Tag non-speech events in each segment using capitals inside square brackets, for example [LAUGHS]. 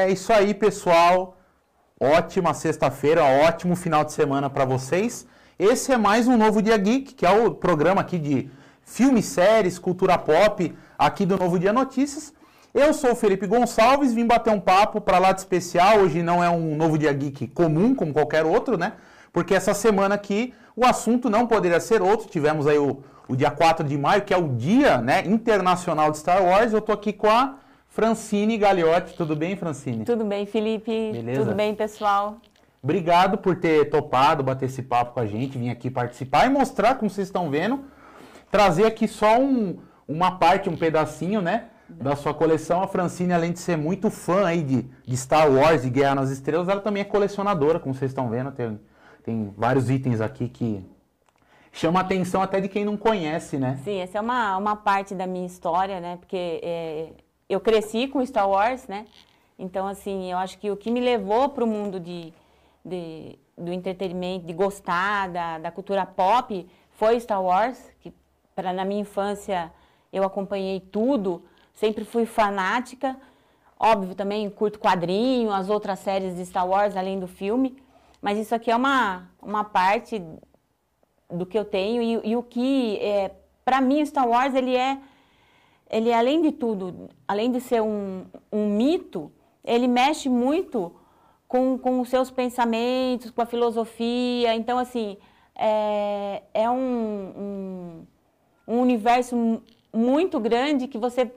É isso aí, pessoal. Ótima sexta-feira, ótimo final de semana para vocês. Esse é mais um Novo Dia Geek, que é o programa aqui de filmes, séries, cultura pop, aqui do Novo Dia Notícias. Eu sou o Felipe Gonçalves, vim bater um papo para lá de especial. Hoje não é um Novo Dia Geek comum, como qualquer outro, né? Porque essa semana aqui o assunto não poderia ser outro. Tivemos aí o, o dia 4 de maio, que é o Dia né, Internacional de Star Wars. Eu tô aqui com a Francine Gagliotti. Tudo bem, Francine? Tudo bem, Felipe. Beleza? Tudo bem, pessoal. Obrigado por ter topado bater esse papo com a gente, vir aqui participar e mostrar, como vocês estão vendo, trazer aqui só um, uma parte, um pedacinho, né? Da sua coleção. A Francine, além de ser muito fã aí de, de Star Wars e Guerra nas Estrelas, ela também é colecionadora, como vocês estão vendo. Tem, tem vários itens aqui que chama a atenção até de quem não conhece, né? Sim, essa é uma, uma parte da minha história, né? Porque é, eu cresci com Star Wars, né? Então, assim, eu acho que o que me levou para o mundo de, de, do entretenimento, de gostar da, da cultura pop, foi Star Wars, que pra, na minha infância eu acompanhei tudo, sempre fui fanática. Óbvio, também curto quadrinho, as outras séries de Star Wars, além do filme. Mas isso aqui é uma, uma parte do que eu tenho e, e o que, é, para mim, Star Wars, ele é ele além de tudo, além de ser um, um mito, ele mexe muito com, com os seus pensamentos, com a filosofia. Então, assim, é, é um, um, um universo muito grande que você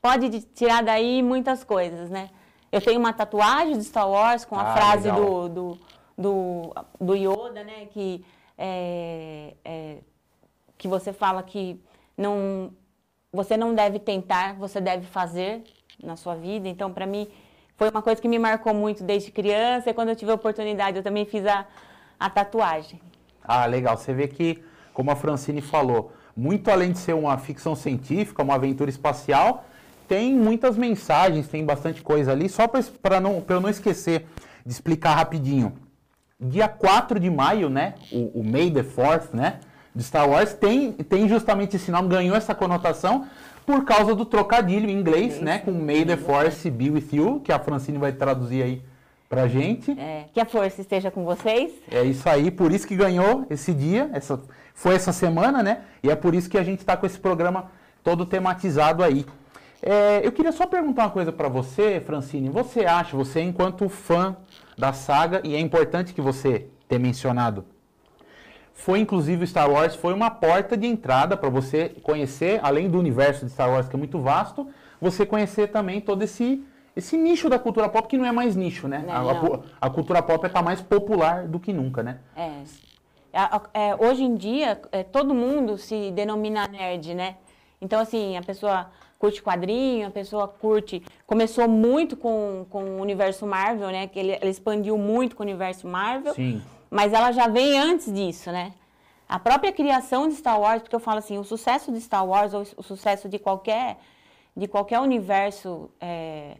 pode tirar daí muitas coisas, né? Eu tenho uma tatuagem de Star Wars com a Ah, frase do, do, do, do Yoda, né? Que, é, é, que você fala que não, você não deve tentar, você deve fazer na sua vida. Então, para mim, foi uma coisa que me marcou muito desde criança. E quando eu tive a oportunidade, eu também fiz a, a tatuagem. Ah, legal. Você vê que, como a Francine falou, muito além de ser uma ficção científica, uma aventura espacial, tem muitas mensagens, tem bastante coisa ali. Só para não, eu não esquecer de explicar rapidinho. Dia 4 de maio, né? O, o May the Fourth, né? De Star Wars, tem, tem justamente esse nome, ganhou essa conotação por causa do trocadilho em inglês, né? Com May the Force be with you, que a Francine vai traduzir aí pra gente. É, que a força esteja com vocês. É isso aí, por isso que ganhou esse dia, essa, foi essa semana, né? E é por isso que a gente está com esse programa todo tematizado aí. É, eu queria só perguntar uma coisa para você, Francine. Você acha, você enquanto fã da saga, e é importante que você tenha mencionado, foi inclusive o Star Wars, foi uma porta de entrada para você conhecer, além do universo de Star Wars, que é muito vasto, você conhecer também todo esse, esse nicho da cultura pop, que não é mais nicho, né? Não, A- a, não. pu- a cultura pop está mais popular do que nunca, né? É. A- a- é, hoje em dia, é, todo mundo se denomina nerd, né? Então, assim, a pessoa curte quadrinho, a pessoa curte... Começou muito com, com o universo Marvel, né? Que ele, ele expandiu muito com o universo Marvel. Sim. Mas ela já vem antes disso, né? A própria criação de Star Wars, porque eu falo assim, o sucesso de Star Wars ou o sucesso de qualquer, de qualquer universo é,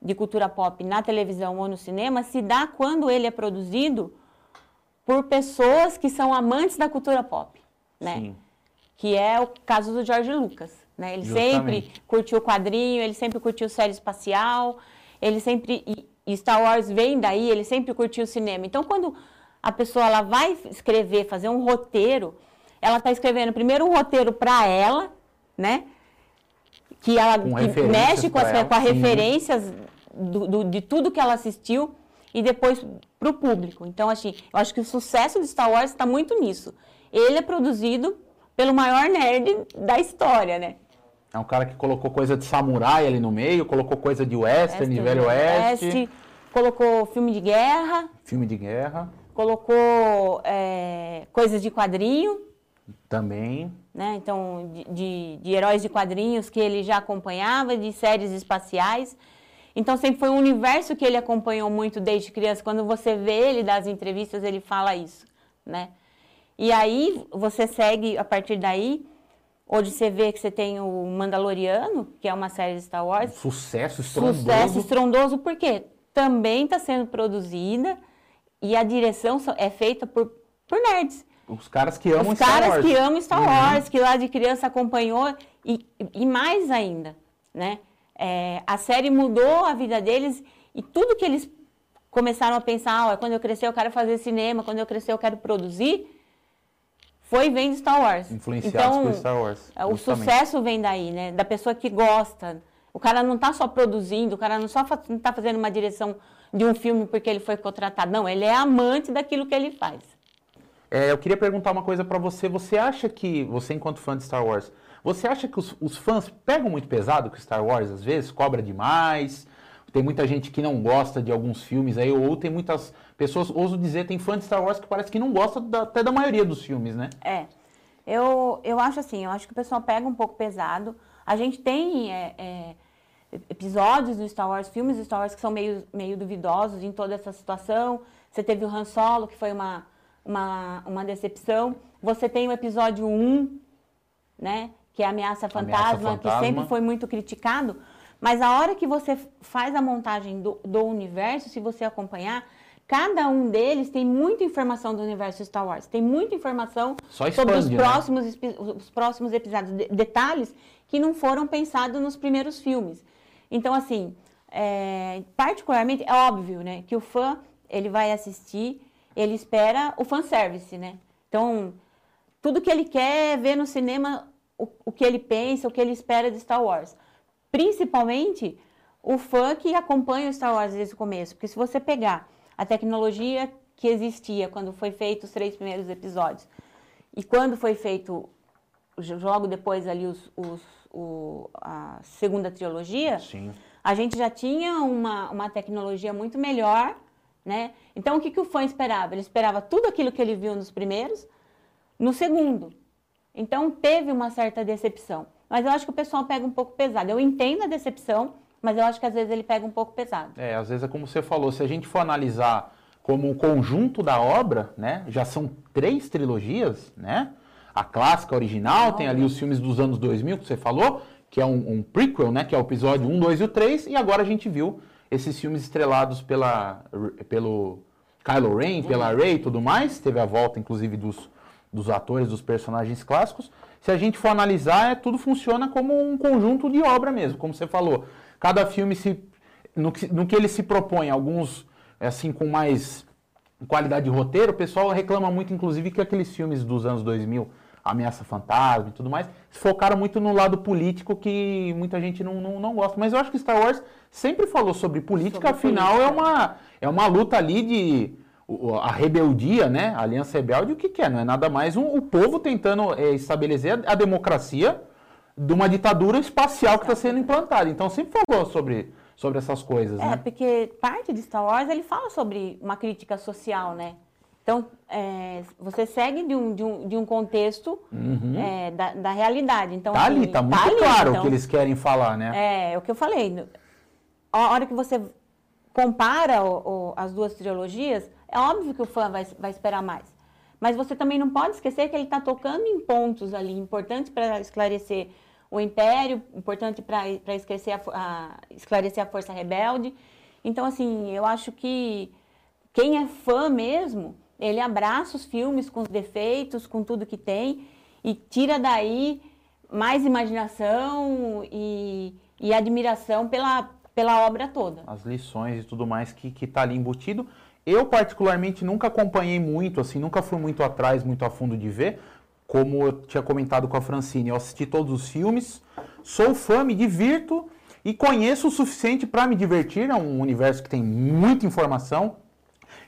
de cultura pop na televisão ou no cinema se dá quando ele é produzido por pessoas que são amantes da cultura pop, né? Sim. Que é o caso do George Lucas, né? Ele Justamente. sempre curtiu quadrinho, ele sempre curtiu série espacial, ele sempre e, Star Wars vem daí, ele sempre curtiu cinema. Então, quando a pessoa ela vai escrever, fazer um roteiro, ela está escrevendo primeiro um roteiro para ela, né? Que ela que mexe com as, ela, com as referências do- do- de tudo que ela assistiu e depois para o público. Então, assim, eu acho que o sucesso de Star Wars está muito nisso. Ele é produzido pelo maior nerd da história, né? É um cara que colocou coisa de samurai ali no meio, colocou coisa de western, de velho oeste, colocou filme de guerra, filme de guerra colocou é, coisas de quadrinho, também. né? Então, de, de, de heróis de quadrinhos que ele já acompanhava, de séries espaciais. Então, sempre foi um universo que ele acompanhou muito desde criança. Quando você vê ele das entrevistas, ele fala isso, né? E aí, você segue a partir daí. Hoje você vê que você tem o Mandaloriano, que é uma série de Star Wars. Sucesso estrondoso. Sucesso estrondoso, porque também está sendo produzida e a direção é feita por, por nerds. Os caras que amam Os Star caras Wars. que amam Star Uhum. Wars, que lá de criança acompanhou, e, e mais ainda, né? É, a série mudou a vida deles E tudo que eles começaram a pensar, oh, quando eu crescer eu quero fazer cinema, quando eu crescer eu quero produzir, foi vendo Star Wars. Influenciados então, por Star Wars. É, o sucesso vem daí, né? Da pessoa que gosta. O cara não está só produzindo, o cara não só está fazendo uma direção de um filme porque ele foi contratado. Não, ele é amante daquilo que ele faz. É, eu queria perguntar uma coisa para você. Você acha que, você enquanto fã de Star Wars, você acha que os, os fãs pegam muito pesado com Star Wars às vezes? Cobra demais? Tem muita gente que não gosta de alguns filmes aí, ou tem muitas pessoas, ouso dizer, tem fã de Star Wars que parece que não gosta da, até da maioria dos filmes, né? É. Eu, eu acho assim, eu acho que o pessoal pega um pouco pesado. A gente tem é, é, episódios do Star Wars, filmes do Star Wars que são meio, meio duvidosos em toda essa situação. Você teve o Han Solo, que foi uma, uma, uma decepção. Você tem o episódio 1, né? Que é a Ameaça Fantasma, Ameaça Fantasma. que sempre foi muito criticado. Mas a hora que você faz a montagem do, do universo, se você acompanhar, cada um deles tem muita informação do universo Star Wars. Tem muita informação expande, sobre os né? próximos, os próximos episódios. De, detalhes que não foram pensados nos primeiros filmes. Então, assim, é, particularmente, é óbvio, né? Que o fã, ele vai assistir, ele espera o fanservice, né? Então, tudo que ele quer ver no cinema, o, o que ele pensa, o que ele espera de Star Wars principalmente o fã que acompanha o Star Wars desde o começo. Porque se você pegar a tecnologia que existia quando foi feito os três primeiros episódios e quando foi feito logo depois ali os, os, o, a segunda trilogia, Sim. a gente já tinha uma, uma tecnologia muito melhor, né? Então o que, que o fã esperava? Ele esperava tudo aquilo que ele viu nos primeiros, no segundo. Então teve uma certa decepção. Mas eu acho que o pessoal pega um pouco pesado. Eu entendo a decepção, mas eu acho que às vezes ele pega um pouco pesado. É, às vezes é como você falou, se a gente for analisar como o conjunto da obra, né, já são três trilogias, né? A clássica original, tem ali os filmes dos anos 2000 que você falou, que é um, um prequel, né, que é o episódio 1, 2 e o 3, e agora a gente viu esses filmes estrelados pela, pelo Kylo Ren, pela uhum. Rey e tudo mais, teve a volta inclusive dos, dos atores, dos personagens clássicos, se a gente for analisar, é, tudo funciona como um conjunto de obra mesmo, como você falou. Cada filme, se, no, que, no que ele se propõe, alguns assim com mais qualidade de roteiro, o pessoal reclama muito, inclusive, que aqueles filmes dos anos 2000, Ameaça Fantasma e tudo mais, se focaram muito no lado político que muita gente não, não, não gosta. Mas eu acho que Star Wars sempre falou sobre política, sobre afinal política. é uma, é uma luta ali de a rebeldia, né? A Aliança Rebelde, o que, que é? Não é nada mais um, o povo tentando é, estabelecer a, a, democracia de uma ditadura espacial que está sendo implantada. Então sempre falou sobre, sobre essas coisas. É, né? porque parte de Star Wars ele fala sobre uma crítica social, né? Então, é, você segue de um, de um, de um contexto uhum. é, da, da, realidade. Então, tá assim, ali, tá muito tá ali, claro então, o que eles querem falar, né? É, é o que eu falei. A hora que você compara o, o, as duas trilogias, é óbvio que o fã vai, vai esperar mais. Mas você também não pode esquecer que ele está tocando em pontos ali importantes para esclarecer o Império, importante para esclarecer a, a, esclarecer a Força Rebelde. Então, assim, eu acho que quem é fã mesmo, ele abraça os filmes com os defeitos, com tudo que tem, e tira daí mais imaginação e, e admiração pela, pela obra toda. As lições e tudo mais que está ali embutido. Eu, particularmente, nunca acompanhei muito, assim, nunca fui muito atrás, muito a fundo de ver. Como eu tinha comentado com a Francine, eu assisti todos os filmes, sou fã, me divirto e conheço o suficiente para me divertir. É um universo que tem muita informação.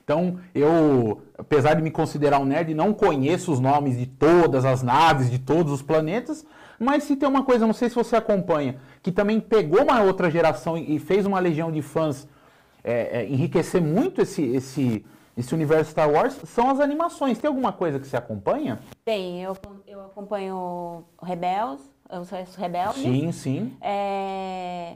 Então, eu, apesar de me considerar um nerd, não conheço os nomes de todas as naves, de todos os planetas. Mas se tem uma coisa, não sei se você acompanha, que também pegou uma outra geração e fez uma legião de fãs é, é, enriquecer muito esse, esse, esse universo Star Wars são as animações. Tem alguma coisa que você acompanha? Tem, eu, eu acompanho Rebels, os Rebeldes. Sim, sim. É,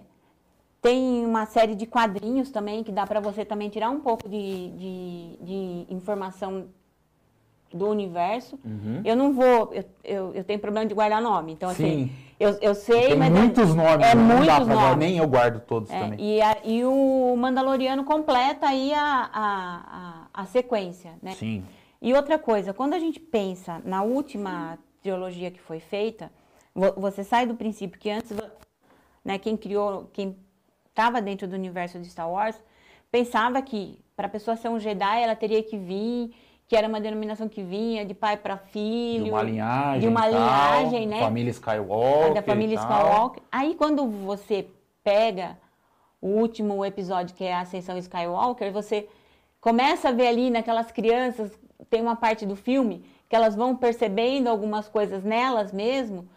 tem uma série de quadrinhos também que dá para você também tirar um pouco de, de, de informação do universo. Uhum. Eu não vou, eu, eu, eu, tenho problema de guardar nome, então assim, Sim. assim, eu, eu sei, Tem mas... muitos nomes, é não muitos dá pra nomes. guardar, nem eu guardo todos é, também. E, a, e o Mandaloriano completa aí a, a, a, a, sequência, né? Sim. E outra coisa, quando a gente pensa na última trilogia que foi feita, você sai do princípio que antes, né, quem criou, quem estava dentro do universo de Star Wars, pensava que para a pessoa ser um Jedi, ela teria que vir, que era uma denominação que vinha de pai para filho. De uma linhagem. De uma tal, linhagem, né? Família Skywalker. da família. Skywalker. Aí quando você pega o último episódio, que é a Ascensão Skywalker, você começa a ver ali naquelas crianças, tem uma parte do filme que elas vão percebendo algumas coisas nelas mesmo,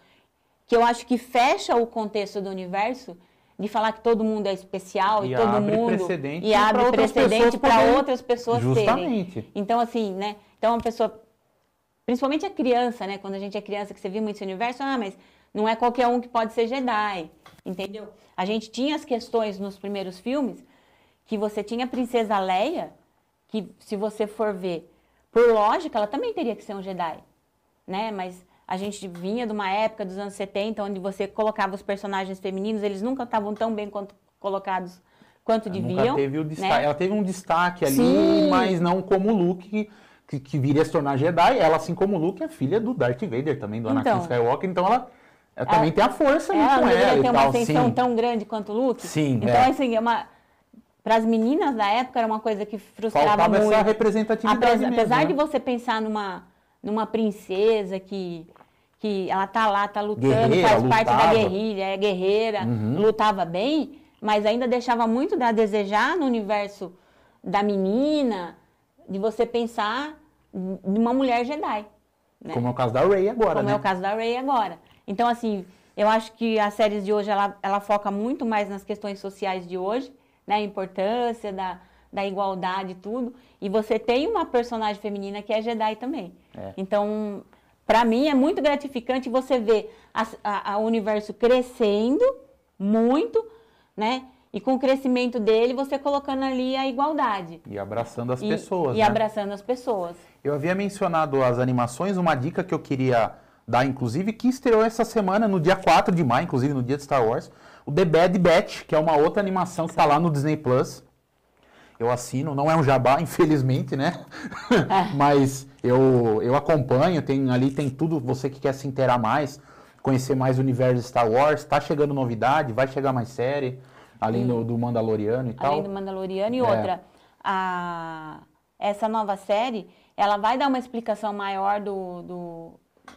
que eu acho que fecha o contexto do universo de falar que todo mundo é especial e, E todo mundo precedente e abre precedente para outras pessoas terem. Justamente. Então assim, né? Então a pessoa principalmente a criança, né? Quando a gente é criança, que você viu muito esse universo, ah, mas não é qualquer um que pode ser Jedi, entendeu? A gente tinha as questões nos primeiros filmes que você tinha a princesa Leia, que se você for ver, por lógica, ela também teria que ser um Jedi, né? Mas a gente vinha de uma época dos anos 70, onde você colocava os personagens femininos, eles nunca estavam tão bem quanto colocados quanto Ela deviam. Teve o destaque. né? Ela teve um destaque ali, Sim. mas não como o Luke, que, que viria a se tornar Jedi. Ela, assim como o Luke, é filha do Darth Vader também, do Anakin Então. Skywalker. Então ela, ela também tem a força ali Ela com não deveria ela ter e uma Sim. tão grande quanto o Luke. Sim, Então, é. assim, é uma... Para as meninas da época era uma coisa que frustrava Faltava muito. essa representatividade Apesar, mesmo, apesar né? de você pensar numa, numa princesa que, que ela tá lá, tá lutando, Guerreira, faz parte da lutava. guerrilha, é guerreira, Uhum. lutava bem, mas ainda deixava muito a desejar no universo da menina, de você pensar numa mulher Jedi. Né? Como é o caso da Rey agora, como né? é o caso da Ray agora. Então, assim, eu acho que as séries de hoje, ela, ela foca muito mais nas questões sociais de hoje, né? A importância da, da igualdade e tudo. E você tem uma personagem feminina que é Jedi também. É. Então, para mim, é muito gratificante você ver a universo crescendo muito, né? E com o crescimento dele, você colocando ali a igualdade. E abraçando as E- pessoas, E né? abraçando as pessoas. Eu havia mencionado as animações, uma dica que eu queria dar, inclusive, que estreou essa semana, no dia 4 de maio, inclusive no dia de Star Wars, o The Bad Batch, que é uma outra animação que está lá no Disney Plus. Eu assino, não é um jabá, [LAUGHS] infelizmente, né? [LAUGHS] Mas eu, eu acompanho, tem, ali tem tudo, você que quer se inteirar mais, conhecer mais o universo de Star Wars, tá chegando novidade, vai chegar mais série, além do, do Mandaloriano e tal. Além do Mandaloriano. E É. outra, a- essa nova série, ela vai dar uma explicação maior do, do,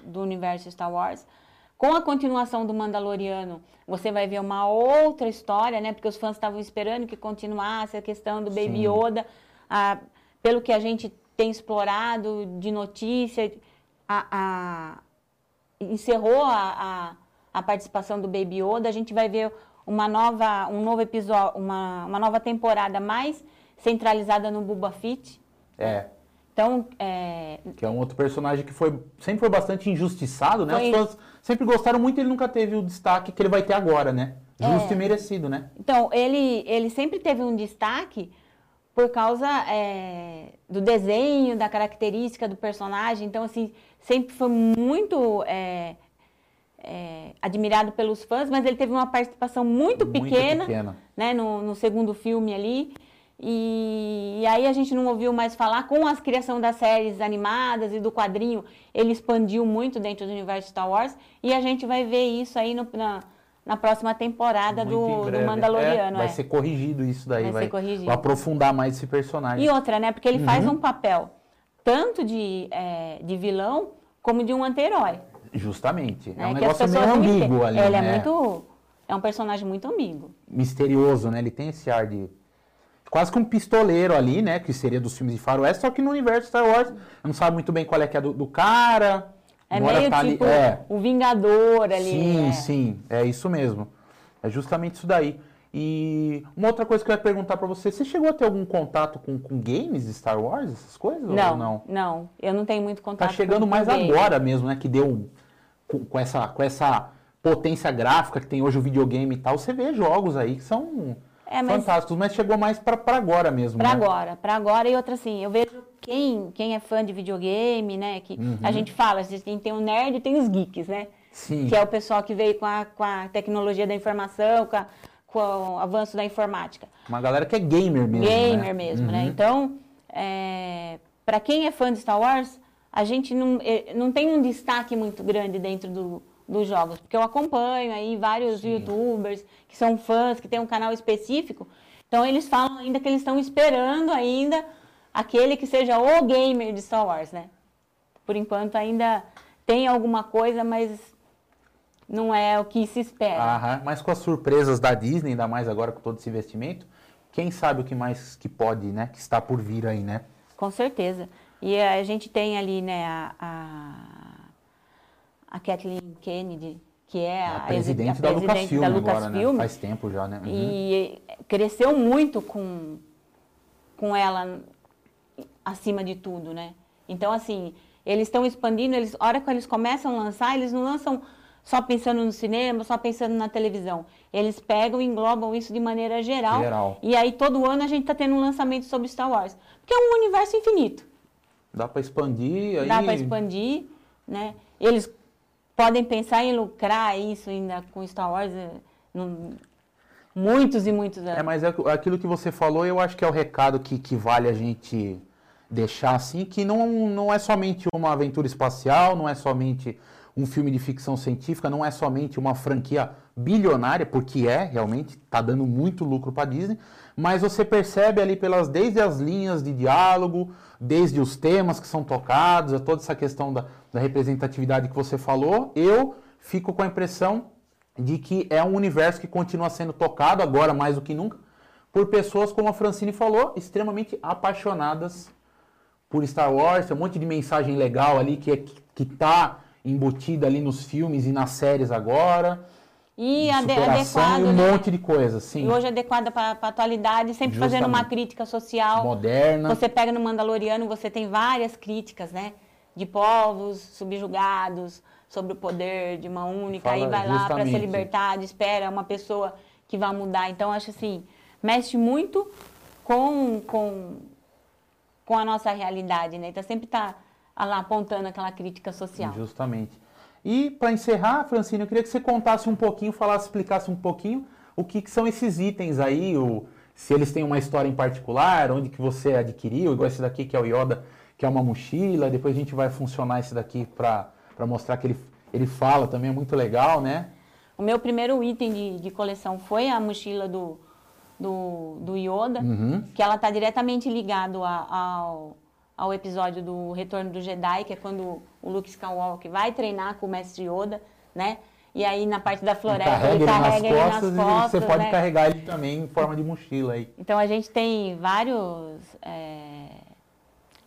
do universo Star Wars. Com a continuação do Mandaloriano, você vai ver uma outra história, né? Porque os fãs estavam esperando que continuasse a questão do Baby Sim. Yoda. Ah, pelo que a gente tem explorado de notícia, a- a, encerrou a, a, a participação do Baby Yoda, a gente vai ver uma nova, um novo episódio, uma, uma nova temporada mais centralizada no Boba Fett. É, Então, é, que é um outro personagem que foi, sempre foi bastante injustiçado, né? Foi. As pessoas sempre gostaram muito e ele nunca teve o destaque que ele vai ter agora, né? Justo É. e merecido, né? então ele, ele sempre teve um destaque por causa é, do desenho, da característica do personagem. Então, assim, sempre foi muito é, é, admirado pelos fãs, mas ele teve uma participação muito Muito pequena. pequena. né, no, no segundo filme ali. E, e aí a gente não ouviu mais falar. Com a criação das séries animadas e do quadrinho, ele expandiu muito dentro do universo Star Wars. E a gente vai ver isso aí no- na, na próxima temporada do, do. Mandaloriano. É, vai é. ser corrigido isso daí, Vai vai, ser corrigido. vai aprofundar mais esse personagem. E outra, né? Porque ele faz Uhum. um papel tanto de, é, de vilão como de um anti-herói. Justamente. Né? É um que negócio meio ambíguo ali, Ele né? é muito. É um personagem muito ambíguo. Misterioso, né? Ele tem esse ar de... Quase que um pistoleiro ali, né? Que seria dos filmes de faroeste, só que no universo Star Wars não sabe muito bem qual é que é do, do cara. É meio tá ali- tipo é. o Vingador ali. Sim, né? sim, é isso mesmo. É justamente isso daí. E uma outra coisa que eu ia perguntar pra você, você chegou a ter algum contato com, com games de Star Wars, essas coisas? Não, ou não? não, Eu não tenho muito contato Tá chegando mais game. agora mesmo, né? Que deu com, com essa, com essa potência gráfica que tem hoje o videogame e tal. Você vê jogos aí que são É, mas fantásticos, mas chegou mais pra agora mesmo, pra né? agora, pra agora. E outra assim, eu vejo quem, quem é fã de videogame, né? Que Uhum. a gente fala, a gente tem, tem o nerd e tem os geeks, né? Sim. Que é o pessoal que veio com a, com a tecnologia da informação, com, a- com o avanço da informática. Uma galera que é gamer mesmo. gamer né? mesmo, né? Uhum. Então, é, para quem é fã de Star Wars, a gente não, eh, não tem um destaque muito grande dentro do- dos jogos, porque eu acompanho aí vários Sim. youtubers que são fãs, que tem um canal específico, Então eles falam ainda que eles estão esperando ainda aquele que seja o gamer de Star Wars, né? Por enquanto ainda tem alguma coisa, mas não é o que se espera. Aham, mas com as surpresas da Disney, ainda mais agora com todo esse investimento, quem sabe o que mais que pode, né? Que está por vir aí, né? Com certeza. E a gente tem ali, né, a, a, a Kathleen Kennedy, que é A a, presidente, da presidente Lucasfilm da agora, Lucasfilm. né? Faz tempo já, né? Uhum. E cresceu muito com, com ela acima de tudo, né? Então, assim, eles estão expandindo, eles, a hora que eles começam a lançar, eles não lançam só pensando no cinema, só pensando na televisão. Eles pegam e englobam isso de maneira geral. Geral. E aí, todo ano, a gente está tendo um lançamento sobre Star Wars. Porque é um universo infinito. Dá para expandir aí. Dá para expandir, né? Eles podem pensar em lucrar isso ainda com Star Wars eh, num- muitos e muitos anos. É, mas é aquilo que você falou, eu acho que é o recado que, que vale a gente deixar assim, que não, não é somente uma aventura espacial, não é somente um filme de ficção científica, não é somente uma franquia bilionária, porque é, realmente, está dando muito lucro para Disney, mas você percebe ali pelas desde as linhas de diálogo, desde os temas que são tocados, a toda essa questão da, da representatividade que você falou, eu fico com a impressão de que é um universo que continua sendo tocado agora mais do que nunca por pessoas, como a Francine falou, extremamente apaixonadas por Star Wars, tem um monte de mensagem legal ali que é, que tá embutida ali nos filmes e nas séries agora, E ade- adequado, e um né? monte de coisas, sim, E hoje adequada para a atualidade, sempre fazendo uma Justamente. crítica social. moderna. Você pega no Mandaloriano, você tem várias críticas, né? De povos subjugados, sobre o poder de uma única, Fala aí vai lá para se justamente. libertar, espera uma pessoa que vai mudar. Então, acho assim, mexe muito com, com, com a nossa realidade, né? Então, sempre tá lá apontando aquela crítica social. Justamente. E para encerrar, Francine, eu queria que você contasse um pouquinho, falasse, explicasse um pouquinho o que, que são esses itens aí, o, se eles têm uma história em particular, onde que você adquiriu, igual esse daqui que é o Yoda, que é uma mochila, depois a gente vai funcionar esse daqui para mostrar que ele, ele fala também, é muito legal, né? O meu primeiro item de, de coleção foi a mochila do, do, do Yoda, Uhum. que ela está diretamente ligado a- ao, ao episódio do Retorno do Jedi, que é quando o Luke Skywalker vai treinar com o Mestre Yoda, né? E aí na parte da floresta carrega ele ele carrega ele nas nas costas, costas, e você pode né? carregar ele também em forma de mochila aí. Então a gente tem vários é,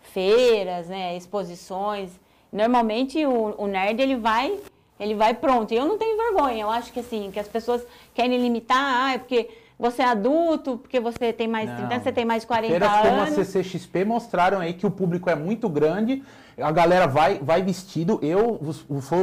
feiras, né, exposições. Normalmente o, o nerd ele vai, ele vai pronto. E eu não tenho vergonha. Eu acho que assim, que as pessoas querem limitar, ah, é porque você é adulto, porque você tem mais de 30 anos, você tem mais de 40 Feiras como a anos. CCXP mostraram aí que o público é muito grande, a galera vai, vai vestido. Eu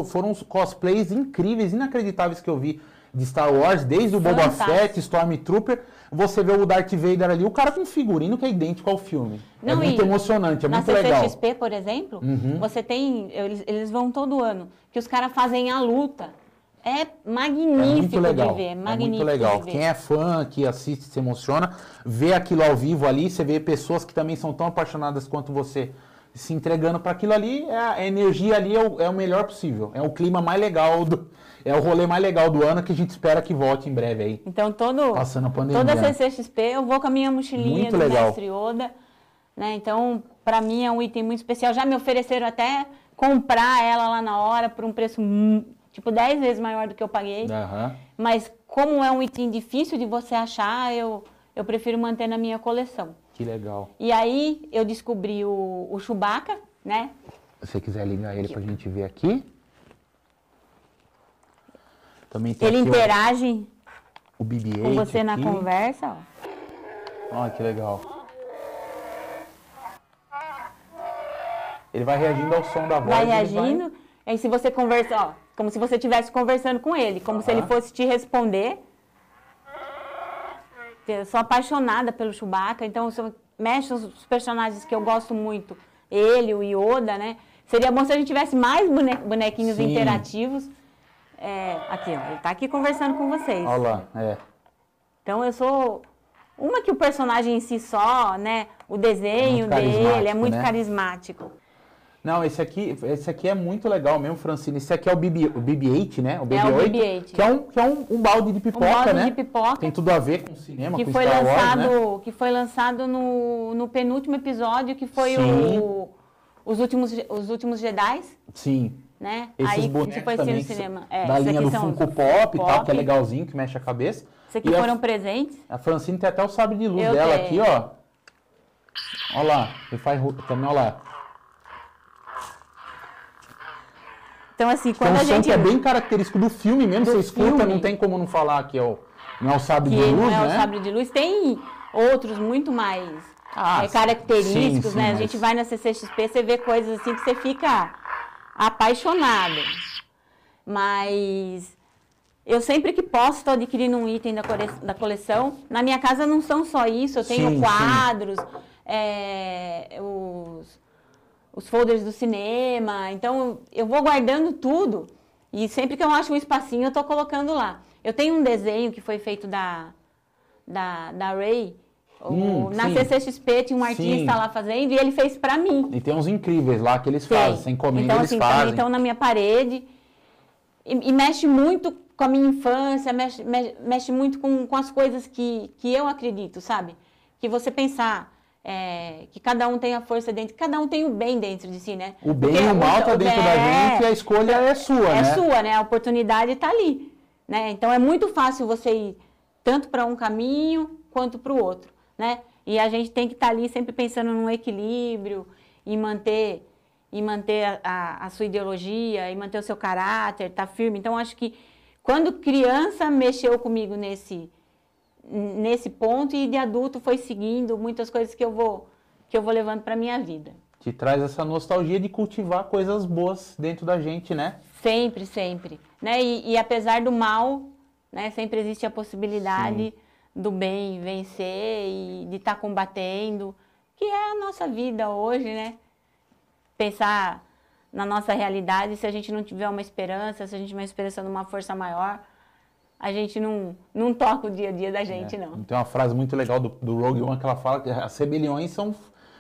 foram os cosplays incríveis, inacreditáveis que eu vi de Star Wars, desde o Boba. Fett, Stormtrooper. Você vê o Darth Vader ali, o cara com um figurino que é idêntico ao filme. é Não, muito e emocionante, é Na muito legal. Uhum. CCXP, por exemplo, você tem, eles, eles vão todo ano, que os caras fazem a luta. É É magnífico muito legal. de ver, é É magnífico muito legal. Quem é fã, que assiste, se emociona, vê aquilo ao vivo ali, você vê pessoas que também são tão apaixonadas quanto você se entregando para aquilo ali, é a energia ali é o, é o melhor possível. É o clima mais legal do. É o rolê mais legal do ano que a gente espera que volte em breve aí. Então, todo, Passando a pandemia. toda CCXP eu vou com a minha mochilinha Muito do legal. Mestre Yoda. Né? Então, para mim é um item muito especial. Já me ofereceram até comprar ela lá na hora por um preço tipo 10 vezes maior do que eu paguei. Aham. Mas como é um item difícil de você achar, eu, eu prefiro manter na minha coleção. Que legal. E aí eu descobri o, o Chewbacca, né? Se você quiser ligar ele pra gente ver aqui. Também tem Ele aqui o- interage o, BB-8 com você na aqui. conversa, ó. Olha que legal. Ele vai reagindo ao som da voz. vai reagindo. Aí se você conversa, ó, como se você estivesse conversando com ele, como se ele fosse te responder. Eu sou apaixonada pelo Chewbacca, então se eu mexe os personagens que eu gosto muito, ele, o Yoda, né? Seria bom se a gente tivesse mais bone- bonequinhos Sim. interativos. É, aqui, ó, ele tá aqui conversando com vocês. Olha lá, é. Então eu sou uma que o personagem em si só, né? O desenho É dele é muito né? carismático. Não, esse aqui, esse aqui é muito legal mesmo, Francine. Esse aqui é o, BB, o BB-8, né? O BB-8, É o BB-8. que é um, que é um, um balde de pipoca, um balde né? de pipoca Tem tudo a ver com o cinema, que com foi Star Wars, lançado, né? que foi lançado no, no penúltimo episódio, que foi Sim. o, os últimos os últimos Jedi, Sim. né? Esses Aí bonecos assistir também no cinema. É, da linha do Funko Pop e tal, que é legalzinho, que mexe a cabeça. Esses aqui E a- foram presentes. A Francine tem até o sabre de luz Eu dela tenho. aqui, ó. Olha lá, ele faz também, olha lá. Então, assim, quando um a gente. é bem característico do filme mesmo, Do você escuta, filme. não tem como não falar que é o, não é o sabre que de luz, não é né? o sabre de luz, tem outros muito mais Ah, é, característicos, sim, sim, né? A mas- gente vai na CCXP, você vê coisas assim que você fica apaixonado. Mas eu sempre que posso estou adquirindo um item da, cole- da coleção. Na minha casa não são só isso, eu tenho sim. quadros, é, os, os folders do cinema. Então eu vou guardando tudo e sempre que eu acho um espacinho eu estou colocando lá. Eu tenho um desenho que foi feito da, da, da Ray. Hum, na sim. CCXP tinha um artista Sim. lá fazendo e ele fez para mim. E tem uns incríveis lá que eles Tem. fazem, sem encomenda então, eles assim, fazem. estão na minha parede. E, e mexe muito com a minha infância, mexe, me- mexe muito com, com as coisas que, que eu acredito, sabe? Que você pensar é, que cada um tem a força dentro, cada um tem o bem dentro de si, né? O bem Porque e o mal tá dentro da é- gente e a escolha é sua, é né? sua, né? A oportunidade está ali, né? Então é muito fácil você ir tanto para um caminho quanto para o outro, né? E a gente tem que estar ali sempre pensando num equilíbrio e manter e manter a, a- a sua ideologia e manter o seu caráter, tá firme. Então acho que quando criança mexeu comigo nesse nesse ponto e de adulto foi seguindo muitas coisas que eu vou que eu vou levando para minha vida. Te traz essa nostalgia de cultivar coisas boas dentro da gente, né? Sempre, sempre. Né? E, e apesar do mal, né, sempre existe a possibilidade do bem vencer e de estar combatendo, que é a nossa vida hoje, né? Pensar na nossa realidade, se a gente não tiver uma esperança, se a gente tiver uma esperança numa força maior, a gente não, não toca o dia a dia da gente, não. Tem uma frase muito legal do, do Rogue One que ela fala que as rebeliões são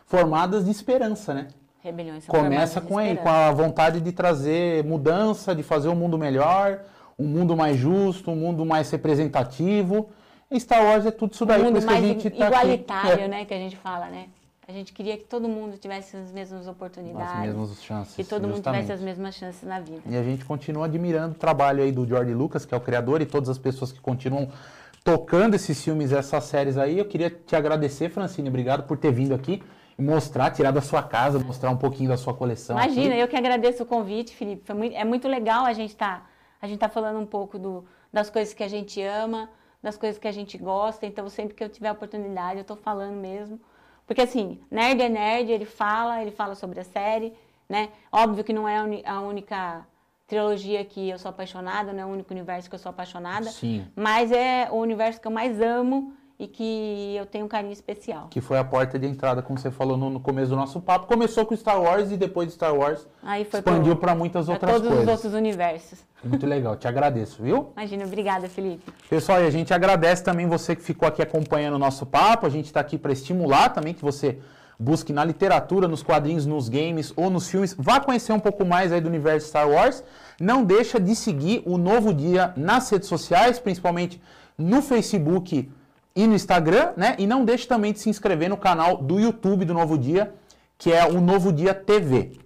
formadas de esperança, né? Rebeliões são Começa com, aí, com a vontade de trazer mudança, de fazer o mundo melhor, um mundo mais justo, um mundo mais representativo. E Star Wars é tudo isso daí, um mundo isso que a mais gente tá igualitário, aqui. É. né? Que a gente fala, né? A gente queria que todo mundo tivesse as mesmas oportunidades. As mesmas chances. Que todo mundo justamente. tivesse as mesmas chances na vida. E a gente continua admirando o trabalho aí do George Lucas, que é o criador, e todas as pessoas que continuam tocando esses filmes, essas séries aí. Eu queria te agradecer, Francine, obrigado por ter vindo aqui e mostrar, tirar da sua casa, mostrar um pouquinho da sua coleção. Imagina, aqui. eu que agradeço o convite, Felipe. Foi muito- é muito legal a gente estar a gente tá falando um pouco do, das coisas que a gente ama, das coisas que a gente gosta. Então, sempre que eu tiver a oportunidade, eu estou falando mesmo. Porque, assim, nerd é nerd, ele fala, ele fala sobre a série, né? Óbvio que não é a única trilogia que eu sou apaixonada, não é o único universo que eu sou apaixonada. Sim. Mas é o universo que eu mais amo e que eu tenho um carinho especial. Que foi a porta de entrada, como você falou no, no começo do nosso papo. Começou com Star Wars e depois de Star Wars expandiu para muitas outras todos coisas. os outros universos. Muito legal, te agradeço, viu? Imagina, obrigada, Felipe. Pessoal, e a gente agradece também você que ficou aqui acompanhando o nosso papo. A gente está aqui para estimular também que você busque na literatura, nos quadrinhos, nos games ou nos filmes. Vá conhecer um pouco mais aí do universo Star Wars. Não deixa de seguir o Novo Dia nas redes sociais, principalmente no Facebook e no Instagram, né? E não deixe também de se inscrever no canal do YouTube do Novo Dia, que é o Novo Dia TV.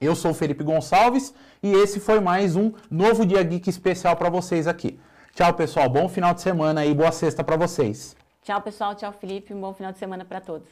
Eu sou o Felipe Gonçalves e esse foi mais um Novo Dia Geek especial para vocês aqui. Tchau, pessoal. Bom final de semana e boa sexta para vocês. Tchau, pessoal. Tchau, Felipe. Um bom final de semana para todos.